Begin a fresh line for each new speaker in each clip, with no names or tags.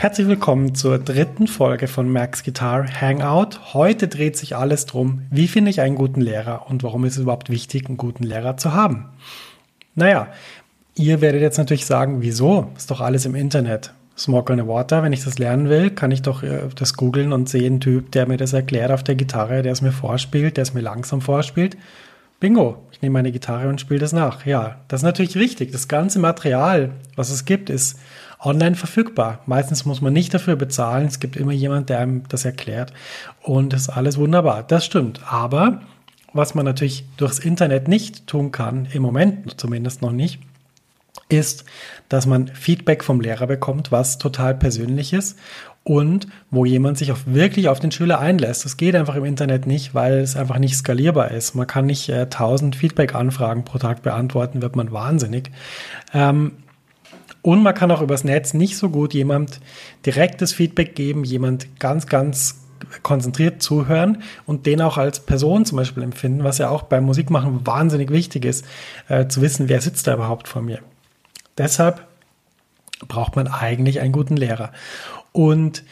Herzlich willkommen zur dritten Folge von Max Guitar Hangout. Heute dreht sich alles drum, wie finde ich einen guten Lehrer und warum ist es überhaupt wichtig, einen guten Lehrer zu haben. Naja, ihr werdet jetzt natürlich sagen, wieso? Ist doch alles im Internet. Smoke on the Water, wenn ich das lernen will, kann ich doch äh, das googeln und sehe einen Typ, der mir das erklärt auf der Gitarre, der es mir vorspielt, der es mir langsam vorspielt. Bingo, ich nehme meine Gitarre und spiele das nach. Ja, das ist natürlich richtig. Das ganze Material, was es gibt, ist online verfügbar. Meistens muss man nicht dafür bezahlen. Es gibt immer jemand, der einem das erklärt. Und das ist alles wunderbar. Das stimmt. Aber was man natürlich durchs Internet nicht tun kann, im Moment zumindest noch nicht, ist, dass man Feedback vom Lehrer bekommt, was total persönlich ist und wo jemand sich auch wirklich auf den Schüler einlässt. Das geht einfach im Internet nicht, weil es einfach nicht skalierbar ist. Man kann nicht äh, 1000 Feedback-Anfragen pro Tag beantworten, wird man wahnsinnig. Ähm, und man kann auch übers Netz nicht so gut jemand direktes Feedback geben, jemand ganz, ganz konzentriert zuhören und den auch als Person zum Beispiel empfinden, was ja auch beim Musikmachen wahnsinnig wichtig ist, äh, zu wissen, wer sitzt da überhaupt vor mir. Deshalb braucht man eigentlich einen guten Lehrer. Und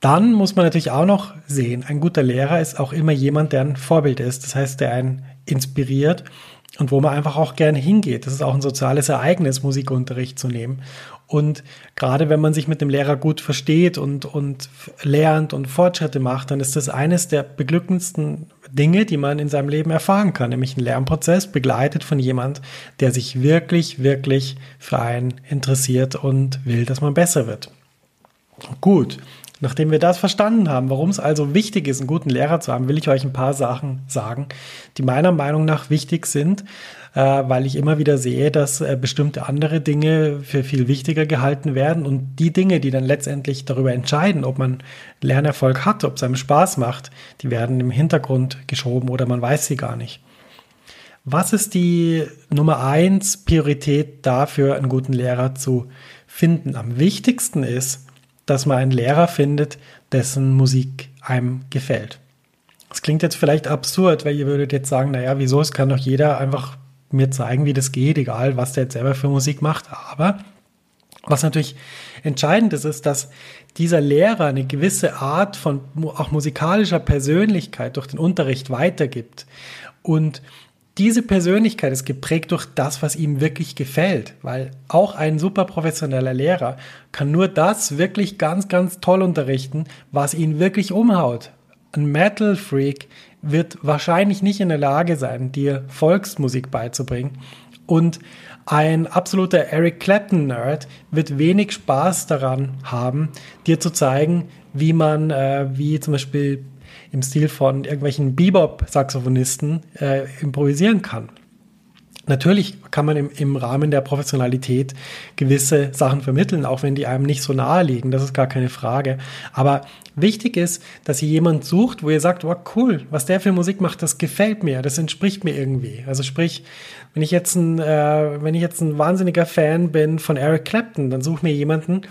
dann muss man natürlich auch noch sehen, ein guter Lehrer ist auch immer jemand, der ein Vorbild ist. Das heißt, der einen inspiriert und wo man einfach auch gerne hingeht. Das ist auch ein soziales Ereignis, Musikunterricht zu nehmen. Und gerade wenn man sich mit dem Lehrer gut versteht und, und lernt und Fortschritte macht, dann ist das eines der beglückendsten Dinge, die man in seinem Leben erfahren kann, nämlich ein Lernprozess begleitet von jemand, der sich wirklich, wirklich für einen interessiert und will, dass man besser wird. Gut, Nachdem wir das verstanden haben, warum es also wichtig ist, einen guten Lehrer zu haben, will ich euch ein paar Sachen sagen, die meiner Meinung nach wichtig sind, äh, weil ich immer wieder sehe, dass äh, bestimmte andere Dinge für viel wichtiger gehalten werden und die Dinge, die dann letztendlich darüber entscheiden, ob man Lernerfolg hat, ob es einem Spaß macht, die werden im Hintergrund geschoben oder man weiß sie gar nicht. Was ist die Nummer eins Priorität dafür, einen guten Lehrer zu finden? Am wichtigsten ist, dass man einen Lehrer findet, dessen Musik einem gefällt. Das klingt jetzt vielleicht absurd, weil ihr würdet jetzt sagen, naja, wieso, es kann doch jeder einfach mir zeigen, wie das geht, egal was der jetzt selber für Musik macht. Aber was natürlich entscheidend ist, ist, dass dieser Lehrer eine gewisse Art von auch musikalischer Persönlichkeit durch den Unterricht weitergibt. Und diese Persönlichkeit ist geprägt durch das, was ihm wirklich gefällt, weil auch ein super professioneller Lehrer kann nur das wirklich ganz, ganz toll unterrichten, was ihn wirklich umhaut. Ein Metal Freak wird wahrscheinlich nicht in der Lage sein, dir Volksmusik beizubringen und ein absoluter Eric Clapton Nerd wird wenig Spaß daran haben, dir zu zeigen, wie man, äh, wie zum Beispiel im Stil von irgendwelchen Bebop-Saxophonisten äh, improvisieren kann. Natürlich kann man im, im Rahmen der Professionalität gewisse Sachen vermitteln, auch wenn die einem nicht so nahe liegen, das ist gar keine Frage. Aber wichtig ist, dass ihr jemand sucht, wo ihr sagt, wow, cool, was der für Musik macht, das gefällt mir, das entspricht mir irgendwie. Also sprich, wenn ich jetzt ein, äh, wenn ich jetzt ein wahnsinniger Fan bin von Eric Clapton, dann suche mir jemanden,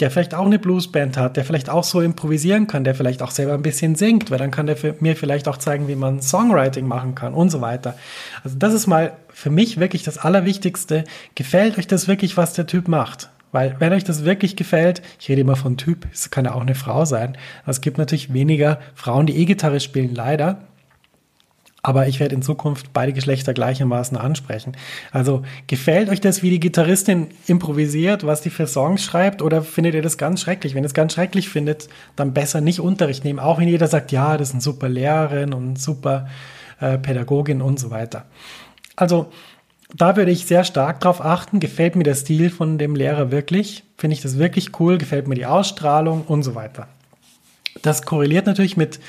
der vielleicht auch eine Bluesband hat, der vielleicht auch so improvisieren kann, der vielleicht auch selber ein bisschen singt, weil dann kann der mir vielleicht auch zeigen, wie man Songwriting machen kann und so weiter. Also das ist mal für mich wirklich das Allerwichtigste. Gefällt euch das wirklich, was der Typ macht? Weil wenn euch das wirklich gefällt, ich rede immer von Typ, es kann ja auch eine Frau sein. Es gibt natürlich weniger Frauen, die E-Gitarre spielen, leider. Aber ich werde in Zukunft beide Geschlechter gleichermaßen ansprechen. Also gefällt euch das, wie die Gitarristin improvisiert, was die für Songs schreibt, oder findet ihr das ganz schrecklich? Wenn ihr es ganz schrecklich findet, dann besser nicht Unterricht nehmen, auch wenn jeder sagt, ja, das ist eine super Lehrerin und super äh, Pädagogin und so weiter. Also da würde ich sehr stark drauf achten, gefällt mir der Stil von dem Lehrer wirklich, finde ich das wirklich cool, gefällt mir die Ausstrahlung und so weiter. Das korreliert natürlich mit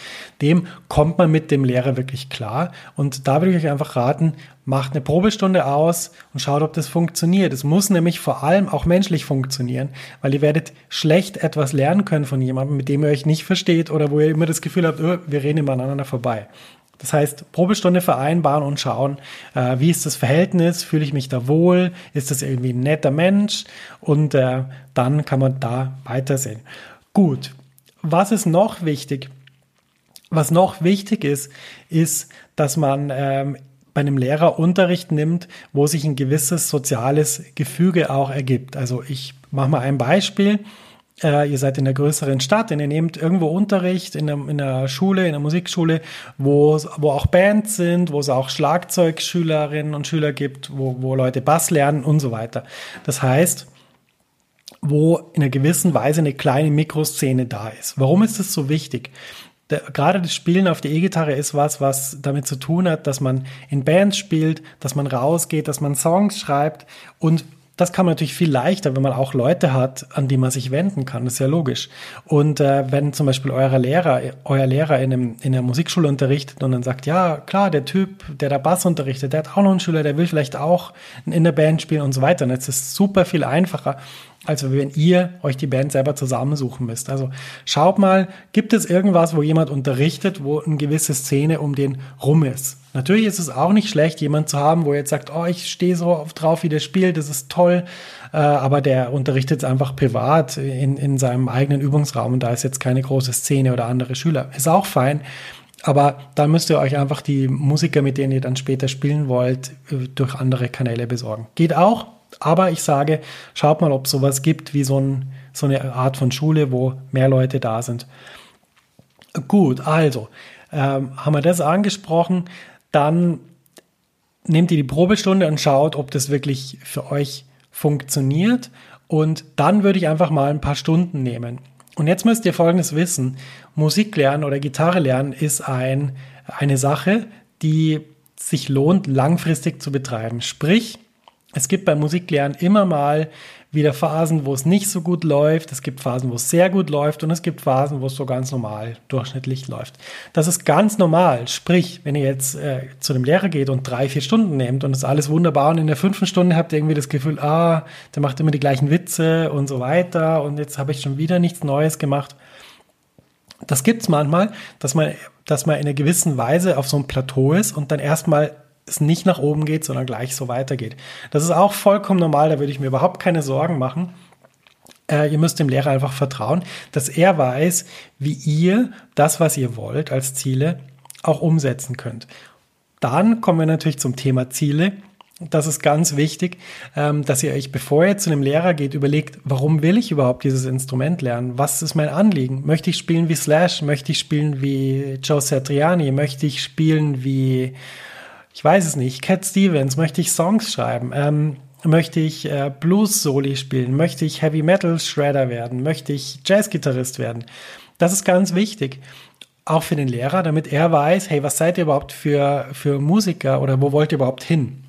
dem, kommt man mit dem Lehrer wirklich klar. Und da würde ich euch einfach raten, macht eine Probestunde aus und schaut, ob das funktioniert. Es muss nämlich vor allem auch menschlich funktionieren, weil ihr werdet schlecht etwas lernen können von jemandem, mit dem ihr euch nicht versteht oder wo ihr immer das Gefühl habt, oh, wir reden immer aneinander vorbei. Das heißt, Probestunde vereinbaren und schauen, äh, wie ist das Verhältnis, fühle ich mich da wohl, ist das irgendwie ein netter Mensch und äh, dann kann man da weitersehen. Gut, was ist noch wichtig? Was noch wichtig ist, ist, dass man ähm, bei einem Lehrer Unterricht nimmt, wo sich ein gewisses soziales Gefüge auch ergibt. Also ich mache mal ein Beispiel. Äh, ihr seid in einer größeren Stadt und ihr nehmt irgendwo Unterricht in einer, in einer Schule, in einer Musikschule, wo, wo auch Bands sind, wo es auch Schlagzeugschülerinnen und Schüler gibt, wo, wo Leute Bass lernen und so weiter. Das heißt, wo in einer gewissen Weise eine kleine Mikroszene da ist. Warum ist das so wichtig? Der, gerade das Spielen auf der E-Gitarre ist was, was damit zu tun hat, dass man in Bands spielt, dass man rausgeht, dass man Songs schreibt und das kann man natürlich viel leichter, wenn man auch Leute hat, an die man sich wenden kann. Das ist ja logisch. Und äh, wenn zum Beispiel euer Lehrer, euer Lehrer in, einem, in der Musikschule unterrichtet und dann sagt, ja klar, der Typ, der da Bass unterrichtet, der hat auch noch einen Schüler, der will vielleicht auch in der Band spielen und so weiter. Und jetzt ist es super viel einfacher, als wenn ihr euch die Band selber zusammensuchen müsst. Also schaut mal, gibt es irgendwas, wo jemand unterrichtet, wo eine gewisse Szene um den rum ist? Natürlich ist es auch nicht schlecht, jemand zu haben, wo jetzt sagt, oh, ich stehe so drauf, wie der spielt, das ist toll, äh, aber der unterrichtet einfach privat in, in seinem eigenen Übungsraum und da ist jetzt keine große Szene oder andere Schüler. Ist auch fein. Aber da müsst ihr euch einfach die Musiker, mit denen ihr dann später spielen wollt, äh, durch andere Kanäle besorgen. Geht auch, aber ich sage, schaut mal, ob es sowas gibt wie so, ein, so eine Art von Schule, wo mehr Leute da sind. Gut, also ähm, haben wir das angesprochen. Dann nehmt ihr die Probestunde und schaut, ob das wirklich für euch funktioniert. Und dann würde ich einfach mal ein paar Stunden nehmen. Und jetzt müsst ihr Folgendes wissen. Musik lernen oder Gitarre lernen ist ein, eine Sache, die sich lohnt, langfristig zu betreiben. Sprich, es gibt beim Musiklernen immer mal wieder Phasen, wo es nicht so gut läuft. Es gibt Phasen, wo es sehr gut läuft und es gibt Phasen, wo es so ganz normal, durchschnittlich läuft. Das ist ganz normal. Sprich, wenn ihr jetzt äh, zu dem Lehrer geht und drei, vier Stunden nehmt und es ist alles wunderbar und in der fünften Stunde habt ihr irgendwie das Gefühl, ah, der macht immer die gleichen Witze und so weiter und jetzt habe ich schon wieder nichts Neues gemacht. Das gibt es manchmal, dass man, dass man in einer gewissen Weise auf so einem Plateau ist und dann erstmal es nicht nach oben geht, sondern gleich so weitergeht. Das ist auch vollkommen normal, da würde ich mir überhaupt keine Sorgen machen. Äh, ihr müsst dem Lehrer einfach vertrauen, dass er weiß, wie ihr das, was ihr wollt als Ziele, auch umsetzen könnt. Dann kommen wir natürlich zum Thema Ziele. Das ist ganz wichtig, ähm, dass ihr euch, bevor ihr zu einem Lehrer geht, überlegt, warum will ich überhaupt dieses Instrument lernen? Was ist mein Anliegen? Möchte ich spielen wie Slash? Möchte ich spielen wie Joe Satriani? Möchte ich spielen wie ich weiß es nicht, Cat Stevens, möchte ich Songs schreiben? Ähm, möchte ich äh, Blues-Soli spielen? Möchte ich Heavy Metal Shredder werden? Möchte ich Jazz-Gitarrist werden? Das ist ganz wichtig. Auch für den Lehrer, damit er weiß, hey, was seid ihr überhaupt für, für Musiker oder wo wollt ihr überhaupt hin?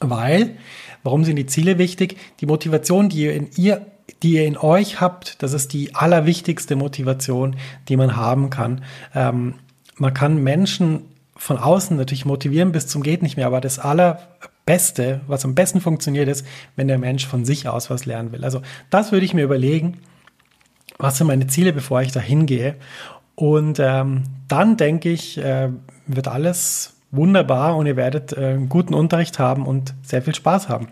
Weil, warum sind die Ziele wichtig? Die Motivation, die ihr in ihr, die ihr in euch habt, das ist die allerwichtigste Motivation, die man haben kann. Ähm, man kann Menschen von außen natürlich motivieren bis zum geht nicht mehr, aber das allerbeste, was am besten funktioniert, ist, wenn der Mensch von sich aus was lernen will. Also das würde ich mir überlegen, was sind meine Ziele, bevor ich da hingehe. Und ähm, dann denke ich, äh, wird alles wunderbar und ihr werdet äh, guten Unterricht haben und sehr viel Spaß haben.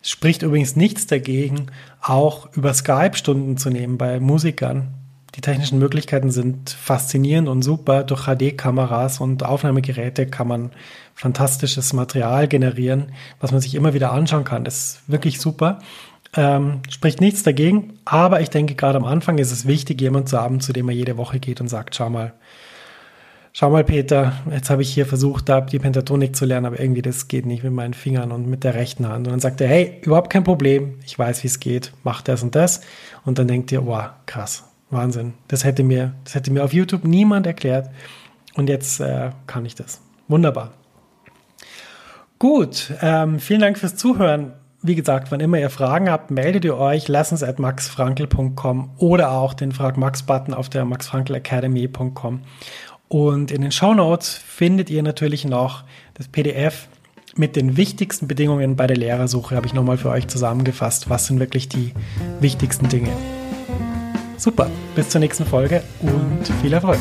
Es spricht übrigens nichts dagegen, auch über Skype Stunden zu nehmen bei Musikern. Die technischen Möglichkeiten sind faszinierend und super. Durch HD-Kameras und Aufnahmegeräte kann man fantastisches Material generieren, was man sich immer wieder anschauen kann. Das ist wirklich super. Ähm, spricht nichts dagegen, aber ich denke, gerade am Anfang ist es wichtig, jemanden zu haben, zu dem er jede Woche geht und sagt, schau mal, schau mal, Peter, jetzt habe ich hier versucht, da die Pentatonik zu lernen, aber irgendwie das geht nicht mit meinen Fingern und mit der rechten Hand. Und dann sagt er, hey, überhaupt kein Problem, ich weiß, wie es geht, mach das und das. Und dann denkt ihr, wow, krass, Wahnsinn. Das hätte mir, das hätte mir auf YouTube niemand erklärt. Und jetzt äh, kann ich das. Wunderbar. Gut, ähm, vielen Dank fürs Zuhören. Wie gesagt, wann immer ihr Fragen habt, meldet ihr euch, at maxfrankel.com oder auch den Frag Max Button auf der maxfrankelacademy.com. Und in den Show Notes findet ihr natürlich noch das PDF mit den wichtigsten Bedingungen bei der Lehrersuche, habe ich nochmal für euch zusammengefasst. Was sind wirklich die wichtigsten Dinge? Super, bis zur nächsten Folge und viel Erfolg.